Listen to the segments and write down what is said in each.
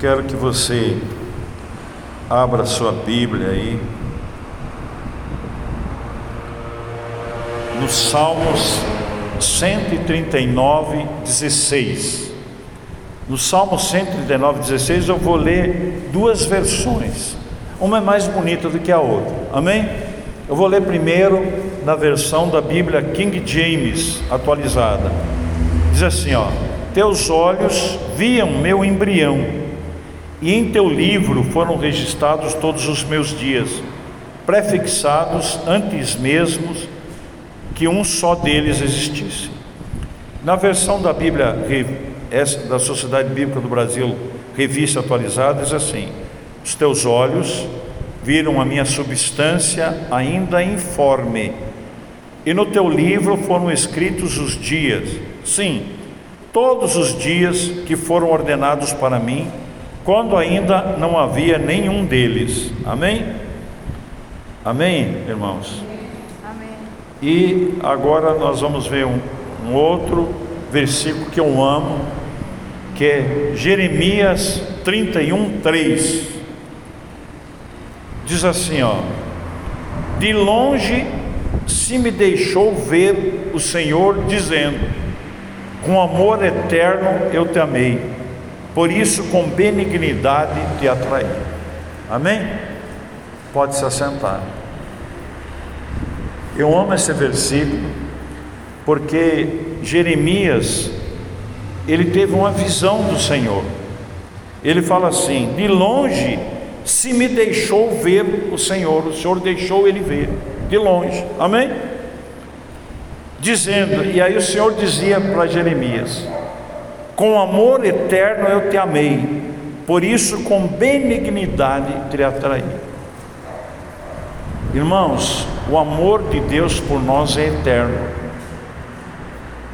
quero que você abra sua Bíblia aí. No Salmos 139, 16. No Salmo 139, 16, eu vou ler duas versões. Uma é mais bonita do que a outra. Amém? Eu vou ler primeiro na versão da Bíblia King James atualizada. Diz assim, ó: Teus olhos viam meu embrião, e em teu livro foram registrados todos os meus dias, prefixados antes mesmo que um só deles existisse. Na versão da Bíblia da Sociedade Bíblica do Brasil, revista atualizada, diz assim: Os teus olhos viram a minha substância ainda informe, e no teu livro foram escritos os dias, sim, todos os dias que foram ordenados para mim, quando ainda não havia nenhum deles. Amém? Amém, irmãos? Amém. E agora nós vamos ver um, um outro versículo que eu amo, que é Jeremias 31, 3. Diz assim, ó: De longe se me deixou ver o Senhor dizendo: com amor eterno eu te amei, por isso com benignidade te atraí. Amém? Pode se assentar. Eu amo esse versículo porque Jeremias ele teve uma visão do Senhor. Ele fala assim: de longe se me deixou ver o Senhor, o Senhor deixou ele ver de longe. Amém? dizendo, e aí o Senhor dizia para Jeremias: Com amor eterno eu te amei, por isso com benignidade te atraí. Irmãos, o amor de Deus por nós é eterno.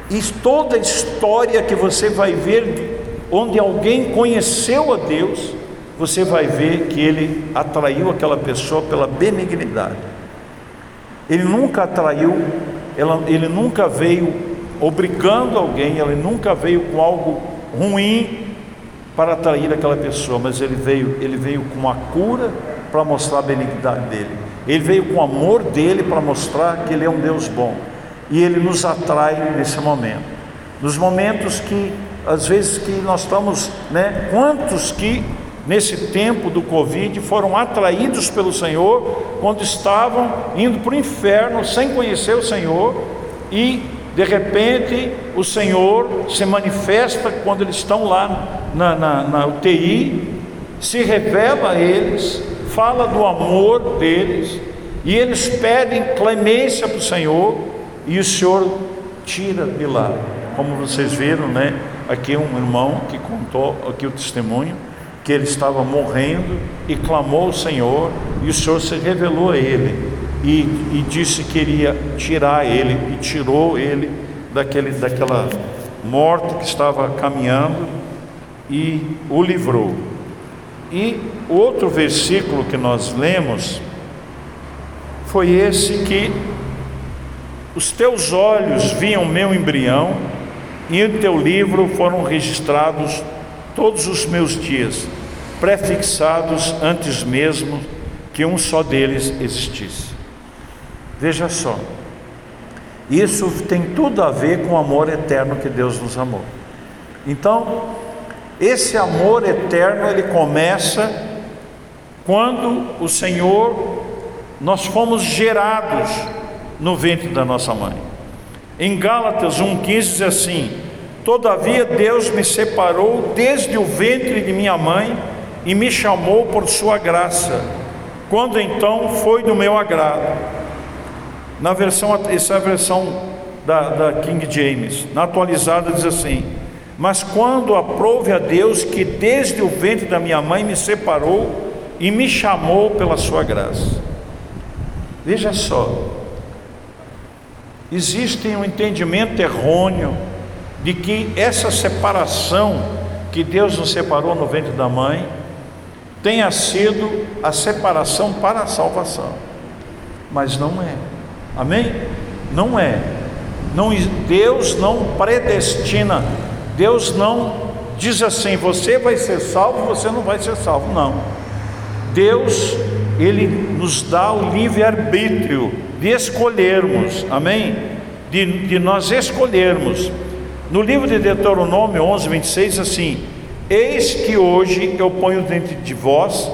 E toda história que você vai ver, onde alguém conheceu a Deus, você vai ver que ele atraiu aquela pessoa pela benignidade. Ele nunca atraiu ele nunca veio obrigando alguém, ele nunca veio com algo ruim para atrair aquela pessoa, mas ele veio, ele veio com a cura para mostrar a benignidade dele. Ele veio com o amor dele para mostrar que ele é um Deus bom. E ele nos atrai nesse momento. Nos momentos que às vezes que nós estamos, né, quantos que nesse tempo do Covid, foram atraídos pelo Senhor quando estavam indo para o inferno sem conhecer o Senhor e de repente o Senhor se manifesta quando eles estão lá na, na, na UTI, se revela a eles, fala do amor deles e eles pedem clemência para o Senhor e o Senhor tira de lá. Como vocês viram, né? Aqui um irmão que contou aqui o testemunho que ele estava morrendo e clamou ao Senhor, e o Senhor se revelou a ele e, e disse que iria tirar ele, e tirou ele daquele, daquela morte que estava caminhando e o livrou. E outro versículo que nós lemos foi esse que os teus olhos viam meu embrião e em teu livro foram registrados todos os meus dias, prefixados antes mesmo que um só deles existisse. Veja só, isso tem tudo a ver com o amor eterno que Deus nos amou. Então, esse amor eterno ele começa quando o Senhor nós fomos gerados no ventre da nossa mãe. Em Gálatas 1,15 diz assim: Todavia Deus me separou desde o ventre de minha mãe e me chamou por sua graça, quando então foi do meu agrado. Na versão, essa é a versão da, da King James, na atualizada diz assim: Mas quando aprove a Deus que desde o ventre da minha mãe me separou e me chamou pela sua graça. Veja só, existe um entendimento errôneo de que essa separação que Deus nos separou no ventre da mãe tenha sido a separação para a salvação. Mas não é. Amém? Não é. Não, Deus não predestina, Deus não diz assim: você vai ser salvo, você não vai ser salvo. Não. Deus, Ele nos dá o livre-arbítrio de escolhermos, amém? De, de nós escolhermos. No livro de Deuteronômio 11, 26, assim: Eis que hoje eu ponho dentro de vós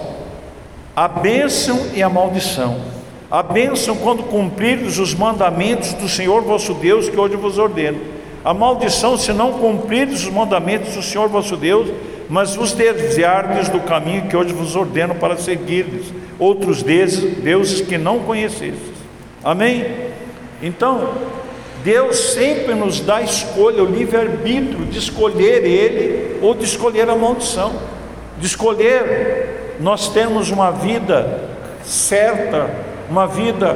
a bênção e a maldição. A bênção quando cumprirdes os mandamentos do Senhor vosso Deus que hoje vos ordeno. A maldição se não cumprirdes os mandamentos do Senhor vosso Deus, mas vos desviardes do caminho que hoje vos ordeno para seguirdes outros deuses, deuses que não conhecestes. Amém? Então, Deus sempre nos dá a escolha, o livre-arbítrio de escolher Ele ou de escolher a maldição, de escolher nós temos uma vida certa, uma vida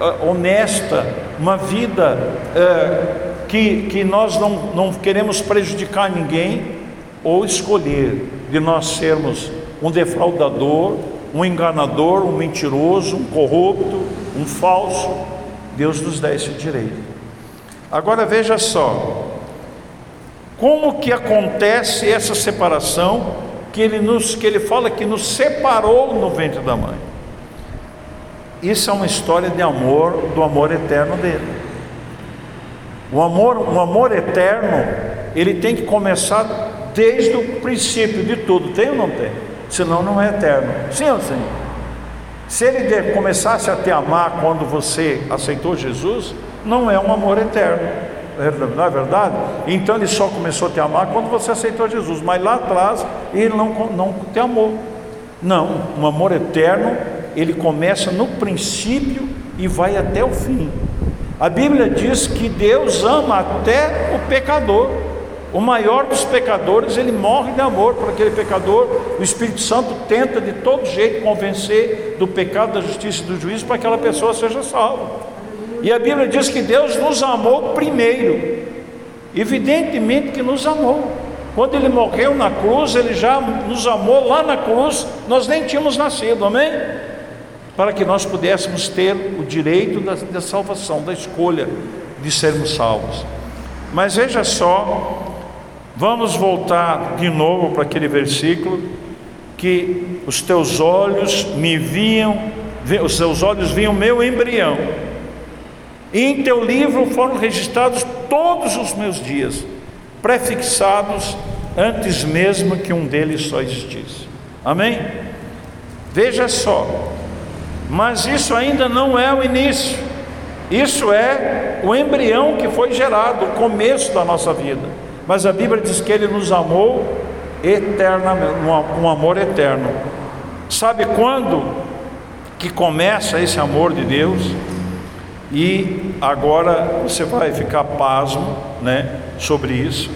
uh, honesta, uma vida uh, que, que nós não, não queremos prejudicar ninguém, ou escolher de nós sermos um defraudador, um enganador, um mentiroso, um corrupto, um falso. Deus nos dá esse direito. Agora veja só, como que acontece essa separação que ele nos que ele fala que nos separou no ventre da mãe. Isso é uma história de amor, do amor eterno dele. O amor, o amor eterno, ele tem que começar desde o princípio de tudo, tem ou não tem? Senão não é eterno. Sim ou sim? Se ele começasse a te amar quando você aceitou Jesus, não é um amor eterno. Não é verdade? Então ele só começou a te amar quando você aceitou Jesus, mas lá atrás ele não, não te amou. Não, um amor eterno ele começa no princípio e vai até o fim. A Bíblia diz que Deus ama até o pecador. O maior dos pecadores, ele morre de amor por aquele pecador. O Espírito Santo tenta de todo jeito convencer do pecado, da justiça e do juízo para que aquela pessoa seja salva. E a Bíblia diz que Deus nos amou primeiro. Evidentemente que nos amou. Quando ele morreu na cruz, ele já nos amou lá na cruz, nós nem tínhamos nascido, amém? Para que nós pudéssemos ter o direito da, da salvação, da escolha de sermos salvos. Mas veja só, vamos voltar de novo para aquele versículo que os teus olhos me viam, os teus olhos viam meu embrião. E em teu livro foram registrados todos os meus dias, prefixados antes mesmo que um deles só existisse. Amém? Veja só, mas isso ainda não é o início. Isso é o embrião que foi gerado, o começo da nossa vida. Mas a Bíblia diz que Ele nos amou eternamente, um amor eterno. Sabe quando que começa esse amor de Deus? E agora você vai ficar pasmo, né, sobre isso.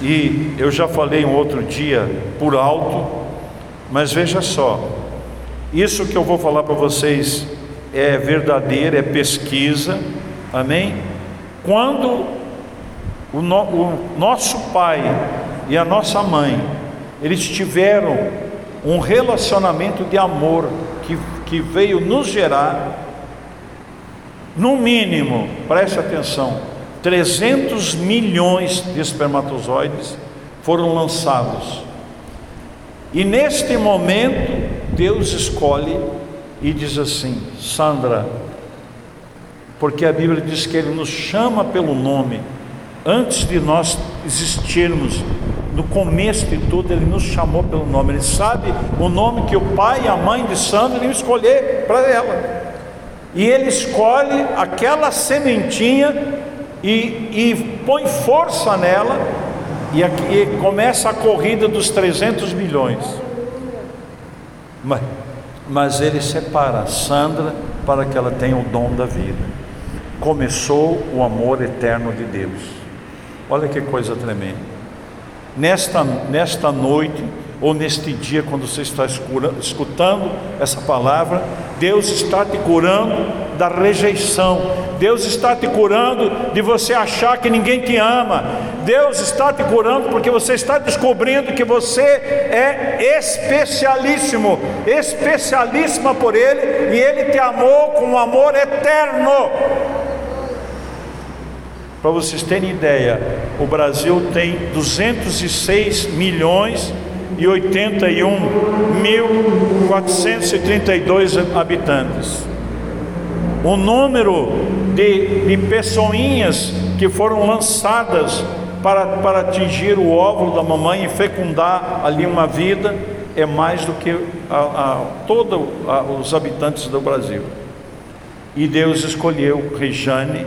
E eu já falei um outro dia por alto, mas veja só, isso que eu vou falar para vocês é verdadeiro, é pesquisa, amém? Quando o, no, o nosso pai e a nossa mãe, eles tiveram um relacionamento de amor que, que veio nos gerar, no mínimo, preste atenção, 300 milhões de espermatozoides foram lançados. E neste momento, Deus escolhe e diz assim: Sandra, porque a Bíblia diz que Ele nos chama pelo nome, antes de nós existirmos, no começo de tudo, Ele nos chamou pelo nome, Ele sabe o nome que o pai e a mãe de Sandra iam escolher para ela, e Ele escolhe aquela sementinha e, e põe força nela, e, aqui, e começa a corrida dos 300 milhões. Mas, mas ele separa Sandra para que ela tenha o dom da vida. Começou o amor eterno de Deus. Olha que coisa tremenda. Nesta, nesta noite, ou neste dia, quando você está escutando essa palavra, Deus está te curando da rejeição, Deus está te curando de você achar que ninguém te ama, Deus está te curando porque você está descobrindo que você é especialíssimo, especialíssima por Ele, e Ele te amou com um amor eterno. Para vocês terem ideia, o Brasil tem 206 milhões e 81 mil 432 habitantes. O número de, de pessoinhas que foram lançadas para, para atingir o óvulo da mamãe e fecundar ali uma vida é mais do que todos os habitantes do Brasil. E Deus escolheu Rejane.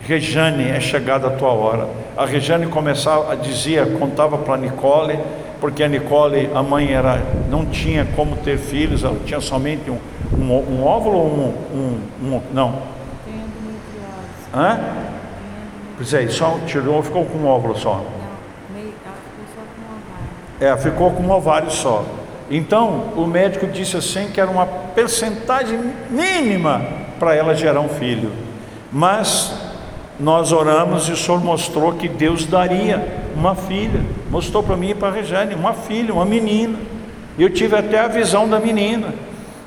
Rejane é chegada a tua hora. A Rejane começava, dizia, contava para Nicole, porque a Nicole, a mãe era, não tinha como ter filhos, ela tinha somente um, um, um óvulo ou um, um, um, não? Tem. Hã? Pois é, só tirou, ficou com um óvulo só. É, ficou com um ovário só. Então, o médico disse assim que era uma percentagem mínima para ela gerar um filho. Mas nós oramos e o Senhor mostrou que Deus daria uma filha. Mostrou para mim e para a Regiane, uma filha, uma menina. Eu tive até a visão da menina,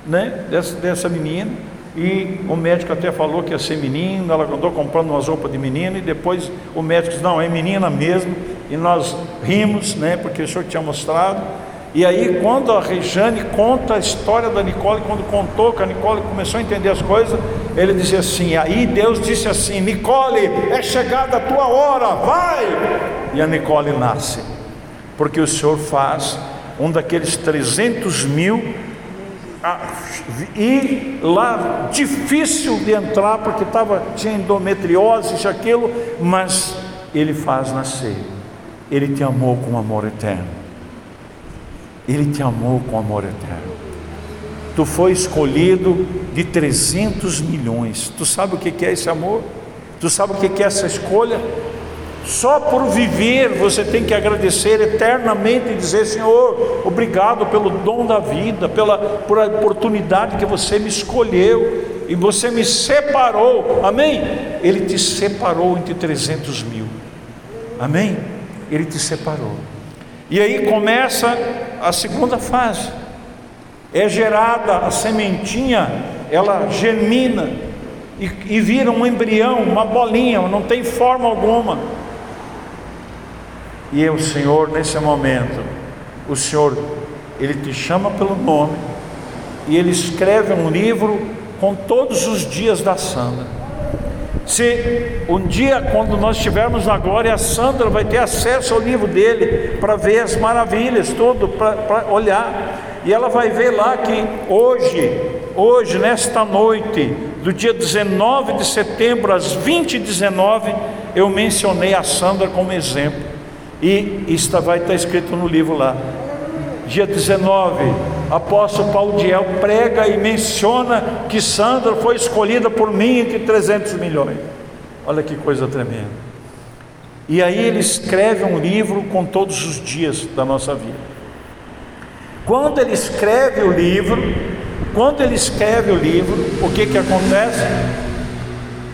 né? Dessa, dessa menina. E o médico até falou que ia ser menino, ela andou comprando umas roupas de menina e depois o médico disse, não, é menina mesmo. E nós rimos, né? Porque o senhor tinha mostrado. E aí, quando a Rejane conta a história da Nicole, quando contou que a Nicole começou a entender as coisas, ele dizia assim: aí Deus disse assim: Nicole, é chegada a tua hora, vai! E a Nicole nasce, porque o Senhor faz um daqueles 300 mil e lá difícil de entrar porque tava, tinha endometriose, isso, aquilo, mas ele faz nascer. Ele te amou com amor eterno. Ele te amou com amor eterno. Tu foi escolhido de 300 milhões. Tu sabe o que é esse amor? Tu sabe o que é essa escolha? Só por viver você tem que agradecer eternamente e dizer: Senhor, obrigado pelo dom da vida, pela por oportunidade que você me escolheu e você me separou. Amém? Ele te separou entre 300 mil. Amém? Ele te separou. E aí começa a segunda fase. É gerada a sementinha, ela germina e, e vira um embrião, uma bolinha, não tem forma alguma. E o Senhor, nesse momento, o Senhor, Ele te chama pelo nome e Ele escreve um livro com todos os dias da Sandra. Se um dia, quando nós estivermos na glória, a Sandra vai ter acesso ao livro dele para ver as maravilhas, tudo, para olhar. E ela vai ver lá que hoje, hoje, nesta noite, do dia 19 de setembro às 20 e 19, eu mencionei a Sandra como exemplo. E isso vai estar escrito no livro lá. Dia 19, apóstolo Paulo Diel prega e menciona que Sandra foi escolhida por mim entre 300 milhões. Olha que coisa tremenda. E aí ele escreve um livro com todos os dias da nossa vida. Quando ele escreve o livro, quando ele escreve o livro, o que que acontece?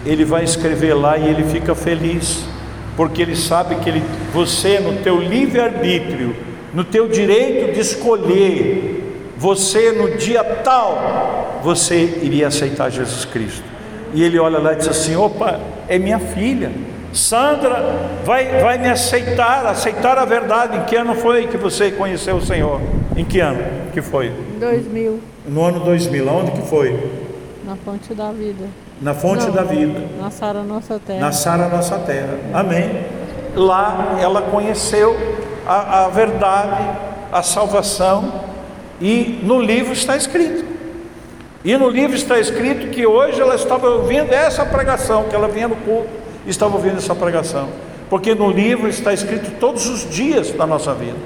Ele vai escrever lá e ele fica feliz, porque ele sabe que ele, você no teu livre arbítrio, no teu direito de escolher você no dia tal, você iria aceitar Jesus Cristo. E ele olha lá e diz assim: opa, é minha filha. Sandra vai, vai me aceitar, aceitar a verdade. Em que ano foi que você conheceu o Senhor? Em que ano que foi? 2000. No ano 2000, aonde que foi? Na fonte da vida. Na fonte Não, da vida. Na Sara Nossa Terra. Na Sara Nossa Terra. Amém. Lá ela conheceu a, a verdade, a salvação e no livro está escrito. E no livro está escrito que hoje ela estava ouvindo essa pregação, que ela vinha no culto e estava ouvindo essa pregação. Porque no livro está escrito todos os dias da nossa vida.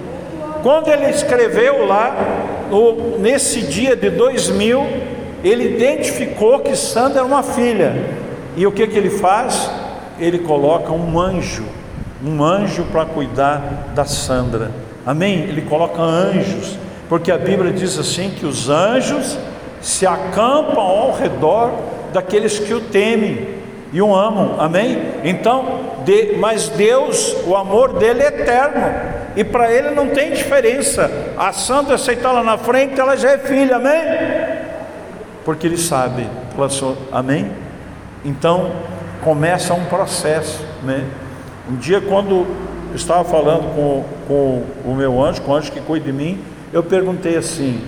Quando ele escreveu lá, no, nesse dia de 2000, ele identificou que Sandra era uma filha. E o que, que ele faz? Ele coloca um anjo, um anjo para cuidar da Sandra. Amém? Ele coloca anjos porque a Bíblia diz assim que os anjos se acampam ao redor daqueles que o temem e o amam, amém? Então, de, mas Deus, o amor dele é eterno, e para ele não tem diferença. A santa aceitar lá na frente, ela já é filha, amém? Porque ele sabe, amém? Então começa um processo Né? Um dia, quando eu estava falando com, com o meu anjo, com o anjo que cuida de mim, eu perguntei assim: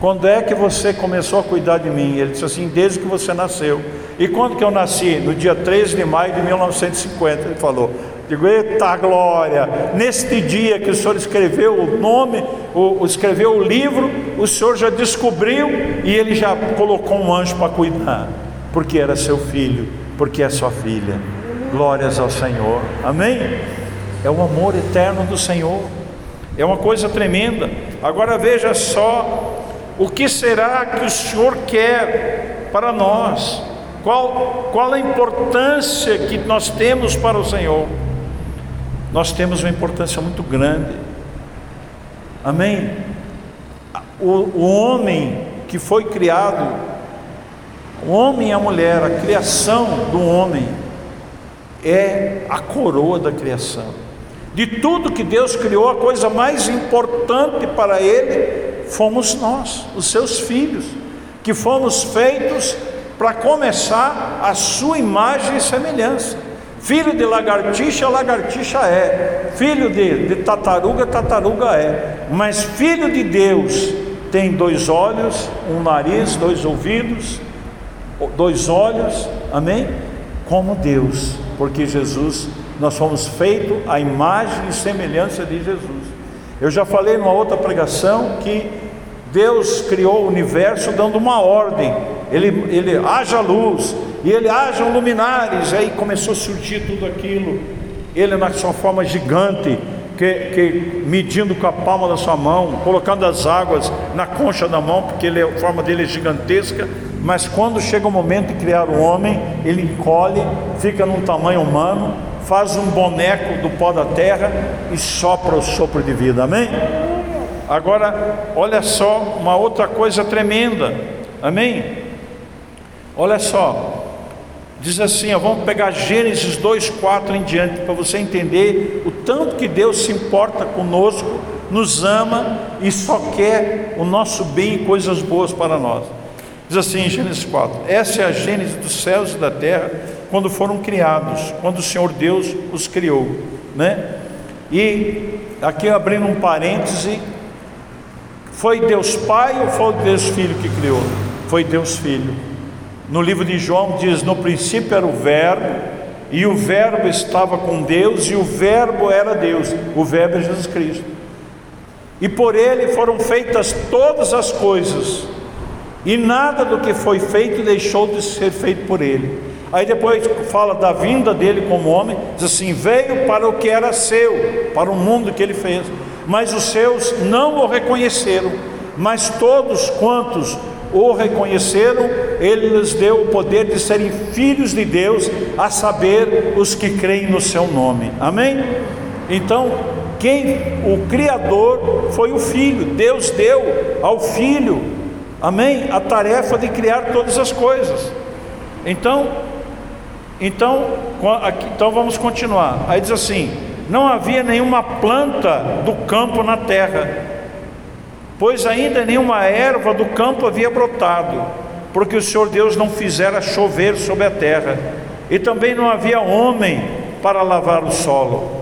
quando é que você começou a cuidar de mim? Ele disse assim: desde que você nasceu. E quando que eu nasci? No dia 13 de maio de 1950. Ele falou: Digo, eita glória! Neste dia que o Senhor escreveu o nome, o, escreveu o livro, o Senhor já descobriu e ele já colocou um anjo para cuidar, porque era seu filho, porque é sua filha. Glórias ao Senhor. Amém? É o amor eterno do Senhor. É uma coisa tremenda. Agora veja só o que será que o Senhor quer para nós. Qual, qual a importância que nós temos para o Senhor? Nós temos uma importância muito grande. Amém? O, o homem que foi criado, o homem e a mulher, a criação do homem, é a coroa da criação. De tudo que Deus criou, a coisa mais importante para Ele fomos nós, os seus filhos, que fomos feitos para começar a sua imagem e semelhança. Filho de lagartixa, lagartixa é. Filho de, de tartaruga, tartaruga é. Mas filho de Deus tem dois olhos, um nariz, dois ouvidos, dois olhos, amém? Como Deus, porque Jesus, nós fomos feitos à imagem e semelhança de Jesus. Eu já falei numa outra pregação que Deus criou o universo dando uma ordem. Ele, ele haja luz, e ele hajam luminares, aí começou a surgir tudo aquilo. Ele na sua forma gigante, que, que, medindo com a palma da sua mão, colocando as águas na concha da mão, porque ele, a forma dele é gigantesca. Mas quando chega o momento de criar o homem, ele encolhe, fica num tamanho humano, faz um boneco do pó da terra e sopra o sopro de vida. Amém? Agora, olha só uma outra coisa tremenda. Amém? Olha só, Diz assim, ó, vamos pegar Gênesis 2:4 em diante para você entender o tanto que Deus se importa conosco, nos ama e só quer o nosso bem e coisas boas para nós. Diz assim em Gênesis 4: Essa é a Gênesis dos céus e da terra quando foram criados, quando o Senhor Deus os criou, né? E aqui abrindo um parêntese, foi Deus Pai ou foi Deus Filho que criou? Foi Deus Filho. No livro de João diz: No princípio era o Verbo, e o Verbo estava com Deus, e o Verbo era Deus. O Verbo é Jesus Cristo. E por ele foram feitas todas as coisas, e nada do que foi feito deixou de ser feito por ele. Aí depois fala da vinda dele como homem, diz assim: veio para o que era seu, para o mundo que ele fez, mas os seus não o reconheceram, mas todos quantos o reconheceram, ele lhes deu o poder de serem filhos de Deus, a saber, os que creem no seu nome. Amém? Então, quem o criador foi o filho. Deus deu ao filho, amém, a tarefa de criar todas as coisas. Então, então, então vamos continuar. Aí diz assim: não havia nenhuma planta do campo na terra pois ainda nenhuma erva do campo havia brotado, porque o Senhor Deus não fizera chover sobre a terra, e também não havia homem para lavar o solo.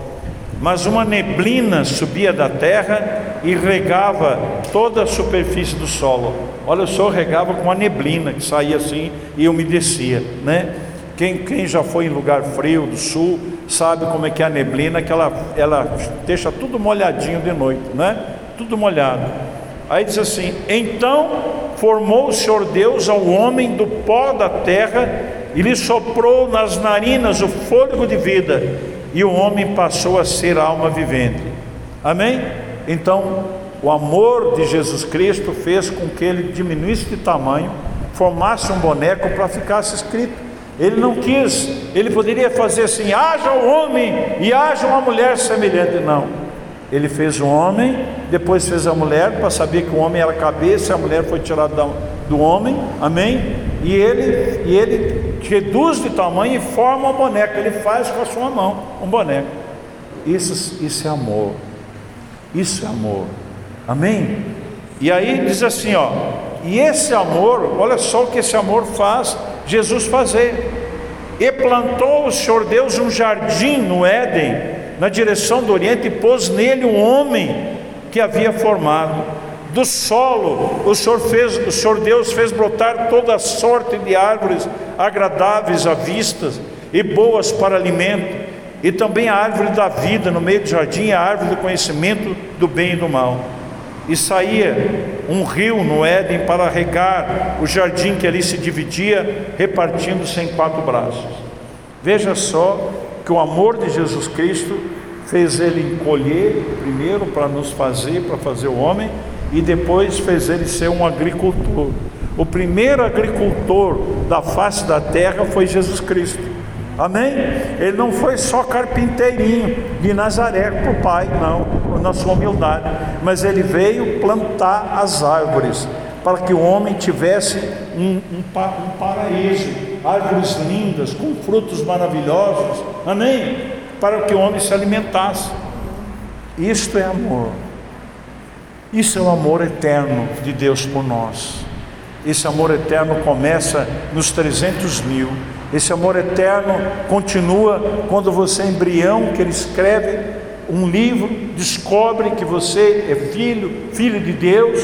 Mas uma neblina subia da terra e regava toda a superfície do solo. Olha, o Senhor regava com a neblina que saía assim e umedecia, né? Quem, quem já foi em lugar frio do sul sabe como é que é a neblina, que ela, ela deixa tudo molhadinho de noite, né? Tudo molhado. Aí diz assim: Então formou o Senhor Deus ao homem do pó da terra e lhe soprou nas narinas o fôlego de vida, e o homem passou a ser alma vivente. Amém? Então, o amor de Jesus Cristo fez com que ele diminuísse de tamanho, formasse um boneco para ficasse escrito. Ele não quis, ele poderia fazer assim: haja o homem e haja uma mulher semelhante. Não. Ele fez o homem, depois fez a mulher, para saber que o homem era cabeça, a mulher foi tirada do homem, amém? E ele, e ele reduz de tamanho e forma uma boneca, ele faz com a sua mão um boneco. Isso, isso é amor, isso é amor, amém? E aí diz assim, ó, e esse amor, olha só o que esse amor faz Jesus fazer. E plantou o Senhor Deus um jardim no Éden, na direção do Oriente, e pôs nele um homem que havia formado. Do solo, o Senhor, fez, o Senhor Deus fez brotar toda sorte de árvores agradáveis à vista e boas para alimento, e também a árvore da vida no meio do jardim, a árvore do conhecimento do bem e do mal. E saía um rio no Éden para regar o jardim que ali se dividia, repartindo-se em quatro braços. Veja só que o amor de Jesus Cristo fez ele encolher primeiro para nos fazer, para fazer o homem, e depois fez ele ser um agricultor. O primeiro agricultor da face da terra foi Jesus Cristo. Amém? Ele não foi só carpinteirinho de Nazaré para o pai, não, na sua humildade, mas ele veio plantar as árvores para que o homem tivesse um, um, um paraíso, árvores lindas, com frutos maravilhosos. Amém? Para que o homem se alimentasse. Isto é amor. Isso é o amor eterno de Deus por nós. Esse amor eterno começa nos 300 mil. Esse amor eterno continua quando você, é embrião, que ele escreve um livro, descobre que você é filho, filho de Deus,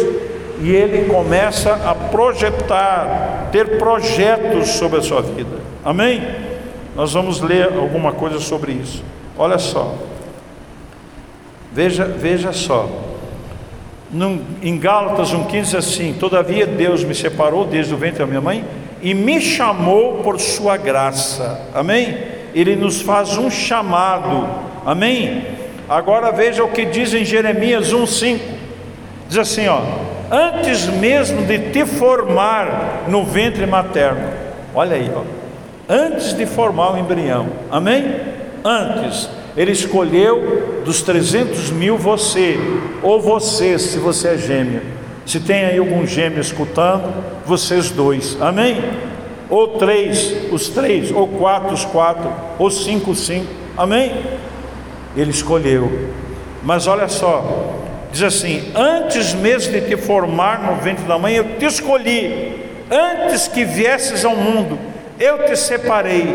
e ele começa a projetar, ter projetos sobre a sua vida. Amém? Nós vamos ler alguma coisa sobre isso. Olha só. Veja, veja só. Num, em Gálatas 1,15 assim: Todavia Deus me separou desde o ventre da minha mãe e me chamou por sua graça. Amém? Ele nos faz um chamado. Amém? Agora veja o que diz em Jeremias 1:5. Diz assim, ó: Antes mesmo de te formar no ventre materno. Olha aí, ó. Antes de formar o embrião. Amém? Antes ele escolheu dos 300 mil você, ou você, se você é gêmeo. Se tem aí algum gêmeo escutando, vocês dois, amém? Ou três, os três, ou quatro, os quatro, ou cinco, os cinco, amém? Ele escolheu, mas olha só, diz assim: Antes mesmo de te formar no ventre da mãe, eu te escolhi, antes que viesses ao mundo, eu te separei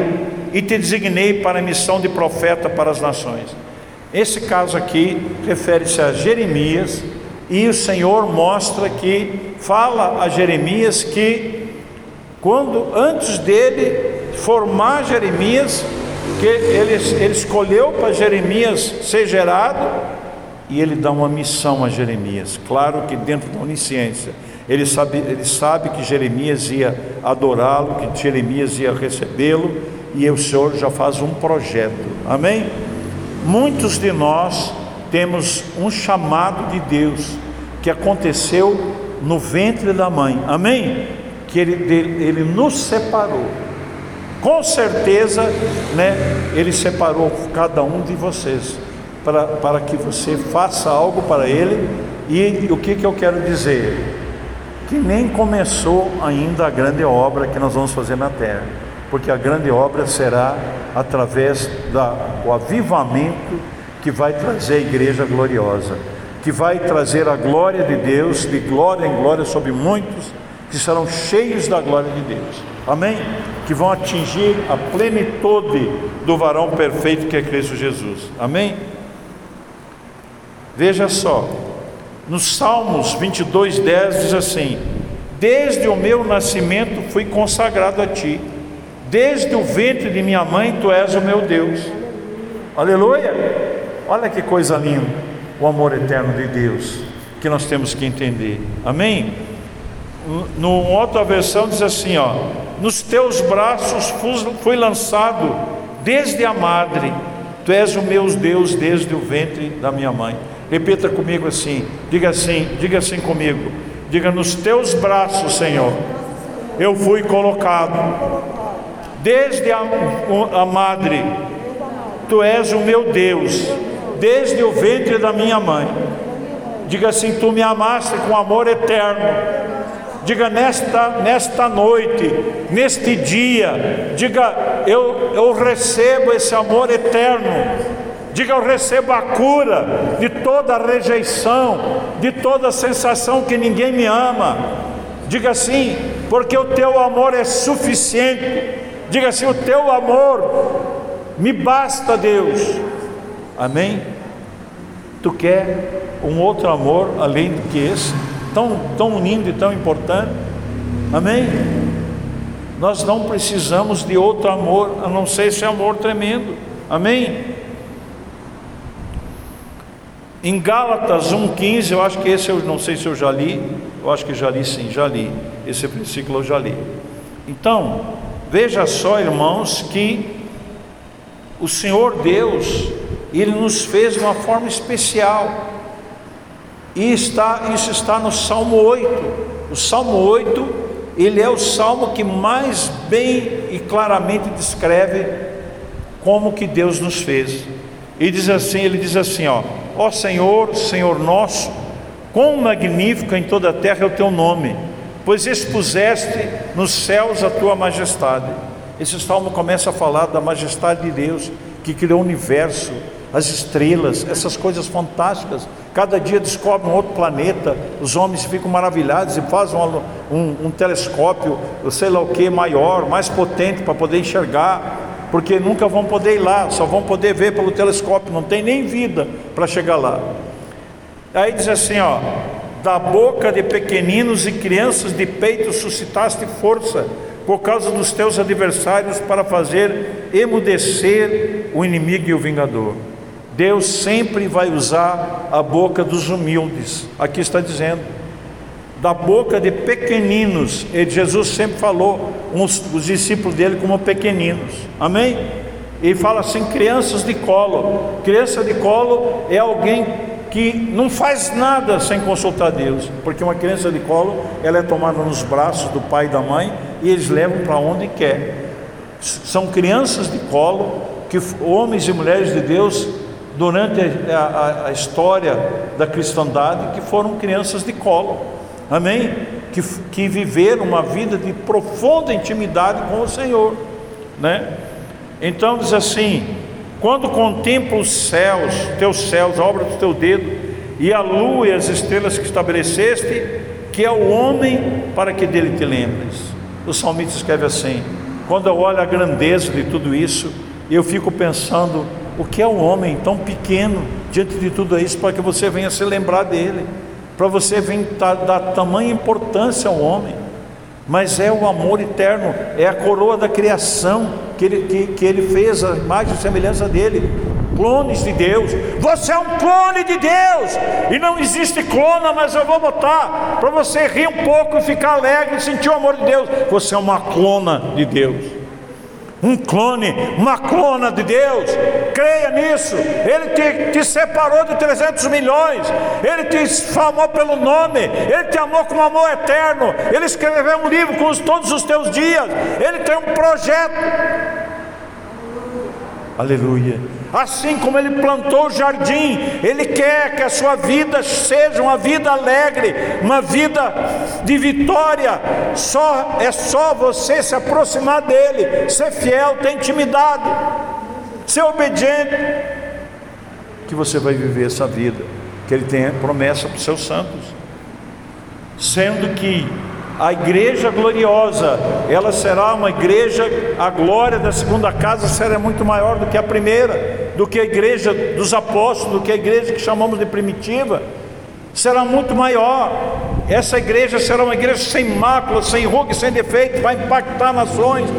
e te designei para a missão de profeta para as nações. Esse caso aqui refere-se a Jeremias, e o Senhor mostra que fala a Jeremias que quando antes dele formar Jeremias, que ele, ele escolheu para Jeremias ser gerado, e ele dá uma missão a Jeremias, claro que dentro da onisciência. Ele sabe, ele sabe que Jeremias ia adorá-lo, que Jeremias ia recebê-lo, e o Senhor já faz um projeto, amém? Muitos de nós temos um chamado de Deus que aconteceu no ventre da mãe, amém? Que ele, ele nos separou, com certeza, né? Ele separou cada um de vocês para, para que você faça algo para Ele, e o que, que eu quero dizer? Que nem começou ainda a grande obra que nós vamos fazer na terra porque a grande obra será através do avivamento que vai trazer a igreja gloriosa, que vai trazer a glória de Deus, de glória em glória sobre muitos que serão cheios da glória de Deus. Amém? Que vão atingir a plenitude do varão perfeito que é Cristo Jesus. Amém? Veja só, nos Salmos 22, 10 diz assim: Desde o meu nascimento fui consagrado a ti Desde o ventre de minha mãe, tu és o meu Deus. Aleluia! Olha que coisa linda, o amor eterno de Deus, que nós temos que entender. Amém? No outra versão diz assim, ó: Nos teus braços fui lançado desde a madre. Tu és o meu Deus desde o ventre da minha mãe. Repita comigo assim, diga assim, diga assim comigo. Diga nos teus braços, Senhor. Eu fui colocado desde a, a madre, tu és o meu Deus, desde o ventre da minha mãe. Diga assim: Tu me amaste com amor eterno. Diga nesta, nesta noite, neste dia, diga eu, eu recebo esse amor eterno. Diga eu recebo a cura de toda rejeição, de toda sensação que ninguém me ama. Diga assim, porque o teu amor é suficiente Diga assim: o teu amor me basta, Deus. Amém? Tu quer um outro amor além do que esse, tão, tão lindo e tão importante? Amém? Nós não precisamos de outro amor, a não ser esse amor tremendo. Amém? Em Gálatas 1,15, eu acho que esse eu não sei se eu já li, eu acho que já li sim, já li. Esse versículo eu já li. Então, veja só, irmãos, que o Senhor Deus, Ele nos fez de uma forma especial. E está, isso está no Salmo 8. O Salmo 8, ele é o salmo que mais bem e claramente descreve como que Deus nos fez. E diz assim, ele diz assim, ó: Ó Senhor, Senhor nosso, quão magnífico em toda a terra é o teu nome, pois expuseste nos céus a tua majestade. Esse salmo começa a falar da majestade de Deus que criou o universo, as estrelas, essas coisas fantásticas. Cada dia descobre um outro planeta, os homens ficam maravilhados e fazem um, um, um telescópio, sei lá o que, maior, mais potente para poder enxergar porque nunca vão poder ir lá, só vão poder ver pelo telescópio, não tem nem vida para chegar lá. Aí diz assim, ó, da boca de pequeninos e crianças de peito suscitaste força por causa dos teus adversários para fazer emudecer o inimigo e o vingador. Deus sempre vai usar a boca dos humildes. Aqui está dizendo, da boca de pequeninos. E Jesus sempre falou uns, os discípulos dele como pequeninos. Amém? E fala assim: crianças de colo. Criança de colo é alguém que não faz nada sem consultar Deus, porque uma criança de colo ela é tomada nos braços do pai e da mãe e eles levam para onde quer. São crianças de colo que homens e mulheres de Deus durante a, a, a história da cristandade que foram crianças de colo amém? Que, que viveram uma vida de profunda intimidade com o Senhor, né? Então diz assim: quando contemplo os céus, teus céus, a obra do teu dedo, e a lua e as estrelas que estabeleceste, que é o homem para que dele te lembres. O salmista escreve assim: quando eu olho a grandeza de tudo isso, eu fico pensando, o que é o homem tão pequeno diante de tudo isso, para que você venha se lembrar dele para você dar tamanha importância ao homem, mas é o amor eterno, é a coroa da criação que ele, que, que ele fez, a imagem e semelhança dele, clones de Deus. Você é um clone de Deus, e não existe clona, mas eu vou botar para você rir um pouco e ficar alegre e sentir o amor de Deus. Você é uma clona de Deus um clone, uma clona de Deus, creia nisso. Ele te, te, separou de 300 milhões, ele te famou pelo nome, ele te amou com amor eterno. Ele escreveu um livro com os, todos os teus dias, ele tem um projeto. Aleluia. Assim como ele plantou o jardim, ele quer que a sua vida seja uma vida alegre, uma vida de vitória. Só é só você se aproximar dele, ser fiel, ter intimidade, ser obediente, que você vai viver essa vida que ele tem promessa para os seus santos. Sendo que a igreja gloriosa, ela será uma igreja, a glória da segunda casa será muito maior do que a primeira, do que a igreja dos apóstolos, do que a igreja que chamamos de primitiva, será muito maior. Essa igreja será uma igreja sem mácula, sem ruga, sem defeito, vai impactar nações.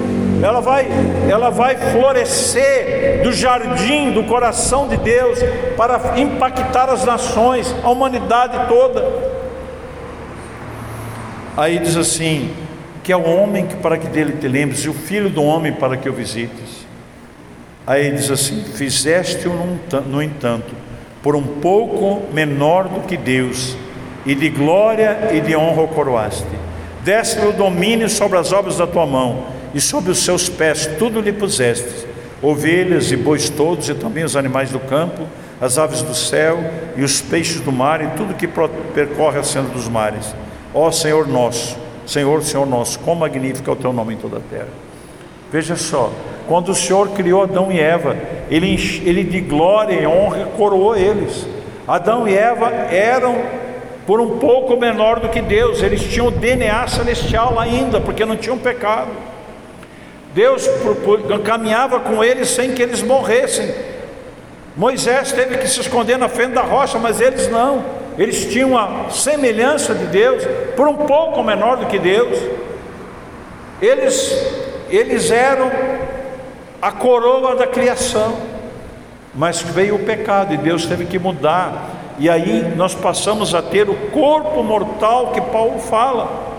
Ela vai, ela vai florescer do jardim do coração de Deus para impactar as nações, a humanidade toda. Aí diz assim: que é o homem que para que dele te lembres, e o filho do homem para que o visites. Aí diz assim: fizeste-o, no entanto, por um pouco menor do que Deus, e de glória e de honra o coroaste. Deste-lhe o domínio sobre as obras da tua mão, e sobre os seus pés tudo lhe puseste: ovelhas e bois todos, e também os animais do campo, as aves do céu, e os peixes do mar, e tudo que percorre a cena dos mares Ó Senhor nosso, Senhor, Senhor nosso, quão magnífico é o teu nome em toda a terra. Veja só, quando o Senhor criou Adão e Eva, ele, ele de glória e honra coroou eles. Adão e Eva eram por um pouco menor do que Deus, eles tinham o DNA celestial ainda, porque não tinham pecado. Deus caminhava com eles sem que eles morressem. Moisés teve que se esconder na frente da rocha, mas eles não. Eles tinham a semelhança de Deus, por um pouco menor do que Deus. Eles, eles eram a coroa da criação, mas veio o pecado e Deus teve que mudar. E aí nós passamos a ter o corpo mortal que Paulo fala.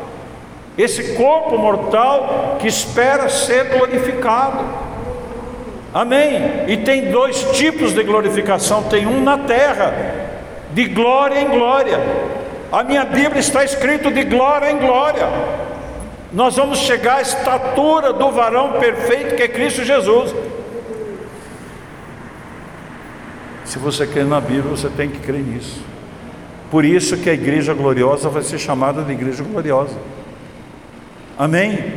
Esse corpo mortal que espera ser glorificado. Amém? E tem dois tipos de glorificação: tem um na terra, de glória em glória. A minha Bíblia está escrito de glória em glória. Nós vamos chegar à estatura do varão perfeito que é Cristo Jesus. Se você crê na Bíblia, você tem que crer nisso. Por isso que a igreja gloriosa vai ser chamada de igreja gloriosa. Amém?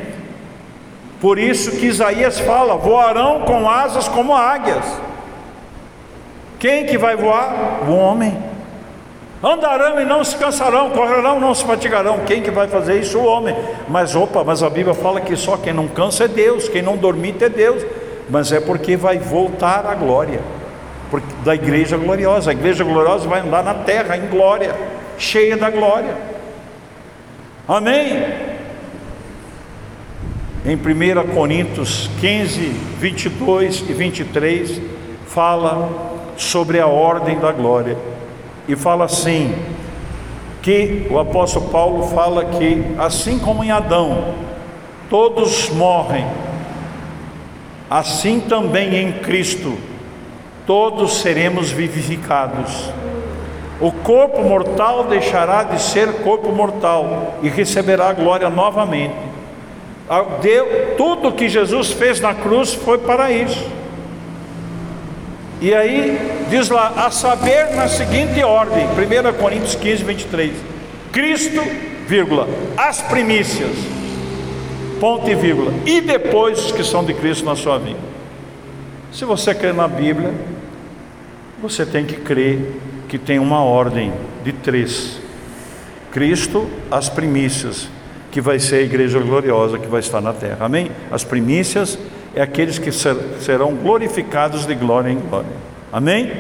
Por isso que Isaías fala: voarão com asas como águias. Quem que vai voar? O homem. Andarão e não se cansarão, correrão e não se fatigarão. Quem que vai fazer isso? O homem. Mas opa, mas a Bíblia fala que só quem não cansa é Deus, quem não dormita é Deus. Mas é porque vai voltar a glória da igreja gloriosa. A igreja gloriosa vai andar na terra em glória, cheia da glória. Amém? em 1 Coríntios 15, 22 e 23, fala sobre a ordem da glória. E fala assim: que o apóstolo Paulo fala que, assim como em Adão, todos morrem, assim também em Cristo, todos seremos vivificados. O corpo mortal deixará de ser corpo mortal e receberá a glória novamente Deu, tudo que Jesus fez na cruz foi para isso. E aí diz lá, a saber na seguinte ordem, 1 Coríntios 15, 23. Cristo, vírgula, as primícias, ponto e vírgula, e depois os que são de Cristo na sua vida. Se você crê na Bíblia, você tem que crer que tem uma ordem de três: Cristo, as primícias, que vai ser a igreja gloriosa que vai estar na terra. Amém? As primícias é aqueles que ser, serão glorificados de glória em glória. Amém?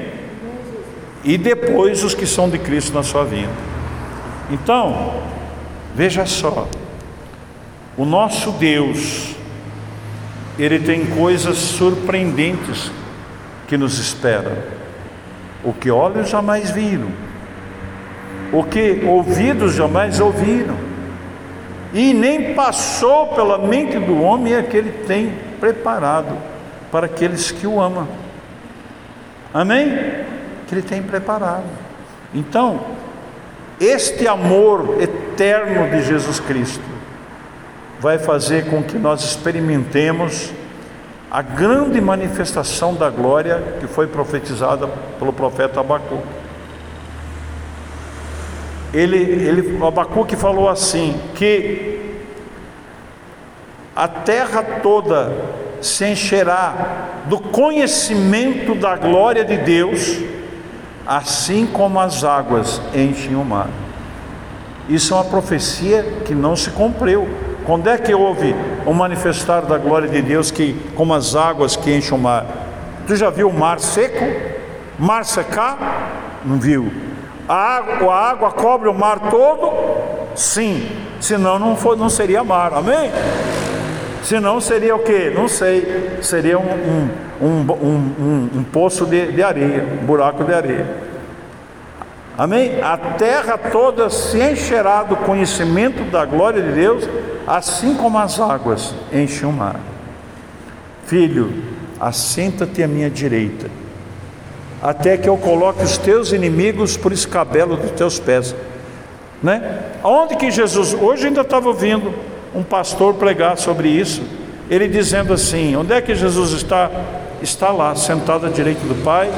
E depois os que são de Cristo na sua vida. Então, veja só, o nosso Deus, ele tem coisas surpreendentes que nos esperam. O que olhos jamais viram, o que ouvidos jamais ouviram e nem passou pela mente do homem é que ele tem preparado para aqueles que o amam. Amém? Que ele tem preparado. Então, este amor eterno de Jesus Cristo vai fazer com que nós experimentemos a grande manifestação da glória que foi profetizada pelo profeta Abacuque ele, ele, Abacuque falou assim: que a terra toda se encherá do conhecimento da glória de Deus, assim como as águas enchem o mar. Isso é uma profecia que não se cumpriu. Quando é que houve o manifestar da glória de Deus que como as águas que enchem o mar? Tu já viu o mar seco? Mar secar? Não viu. A água, a água cobre o mar todo? Sim, senão não, for, não seria mar, amém? Senão seria o que? Não sei, seria um, um, um, um poço de, de areia, um buraco de areia. Amém? A terra toda se encherá do conhecimento da glória de Deus, assim como as águas enchem o mar. Filho, assenta-te à minha direita até que eu coloque os teus inimigos por escabelo dos teus pés. Né? Onde que Jesus, hoje ainda estava ouvindo um pastor pregar sobre isso, ele dizendo assim: onde é que Jesus está? Está lá, sentado à direita do Pai,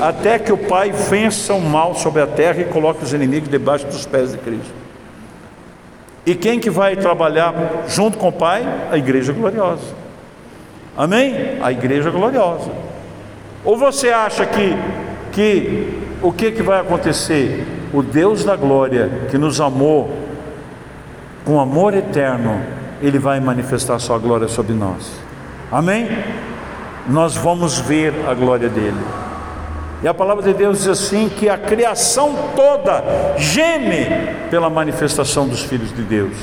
até que o Pai vença o mal sobre a terra e coloque os inimigos debaixo dos pés de Cristo. E quem que vai trabalhar junto com o Pai? A igreja gloriosa. Amém? A igreja gloriosa. Ou você acha que, que o que, que vai acontecer? O Deus da glória que nos amou com amor eterno, Ele vai manifestar Sua glória sobre nós. Amém? Nós vamos ver a glória dele. E a palavra de Deus diz assim: que a criação toda geme pela manifestação dos filhos de Deus.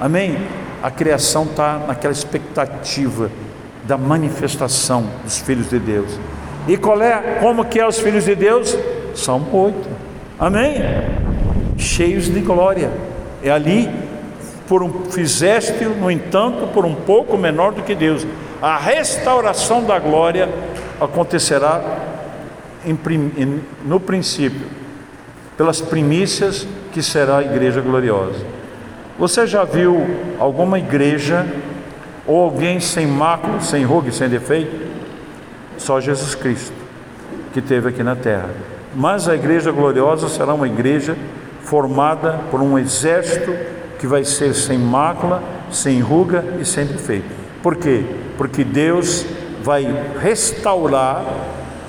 Amém? A criação está naquela expectativa da manifestação dos filhos de Deus. E qual é, como que é os filhos de Deus? Salmo 8. Amém? Cheios de glória. É ali, por um, fizeste, no entanto, por um pouco menor do que Deus. A restauração da glória acontecerá em, no princípio, pelas primícias que será a igreja gloriosa. Você já viu alguma igreja ou alguém sem mácula, sem ruga sem defeito? Só Jesus Cristo que teve aqui na terra. Mas a igreja gloriosa será uma igreja formada por um exército que vai ser sem mácula, sem ruga e sem defeito. Por quê? Porque Deus vai restaurar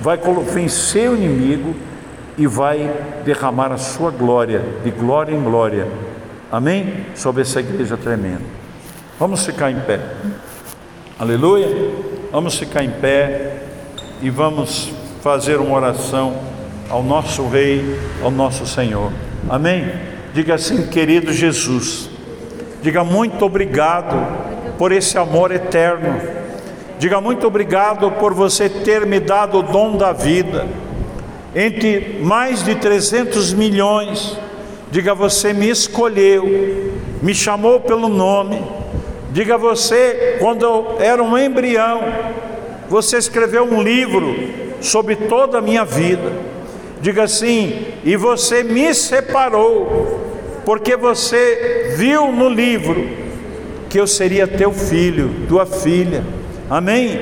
vai vencer o inimigo e vai derramar a sua glória, de glória em glória. Amém? Sobre essa igreja tremenda. Vamos ficar em pé. Aleluia. Vamos ficar em pé e vamos fazer uma oração ao nosso Rei, ao nosso Senhor. Amém? Diga assim, querido Jesus. Diga muito obrigado por esse amor eterno Diga muito obrigado por você ter me dado o dom da vida. Entre mais de 300 milhões, diga você me escolheu, me chamou pelo nome. Diga você, quando eu era um embrião, você escreveu um livro sobre toda a minha vida. Diga assim, e você me separou, porque você viu no livro que eu seria teu filho, tua filha Amém?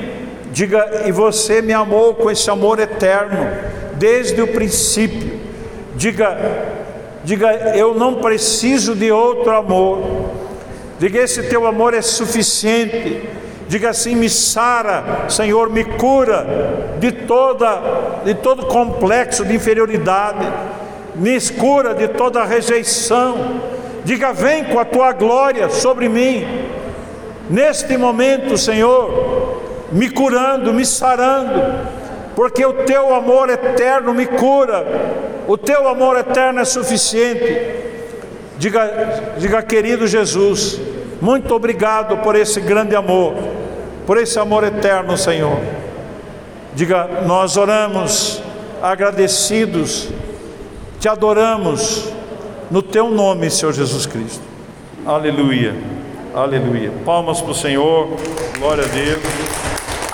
Diga, e você me amou com esse amor eterno, desde o princípio. Diga, diga, eu não preciso de outro amor. Diga, esse teu amor é suficiente. Diga assim: me sara, Senhor, me cura de toda, de todo complexo de inferioridade, me cura de toda rejeição. Diga, vem com a tua glória sobre mim. Neste momento, Senhor, me curando, me sarando, porque o teu amor eterno me cura, o teu amor eterno é suficiente. Diga, diga querido Jesus, muito obrigado por esse grande amor, por esse amor eterno, Senhor. Diga, nós oramos agradecidos, te adoramos no teu nome, Senhor Jesus Cristo. Aleluia. Aleluia. Palmas para o Senhor. Glória a Deus.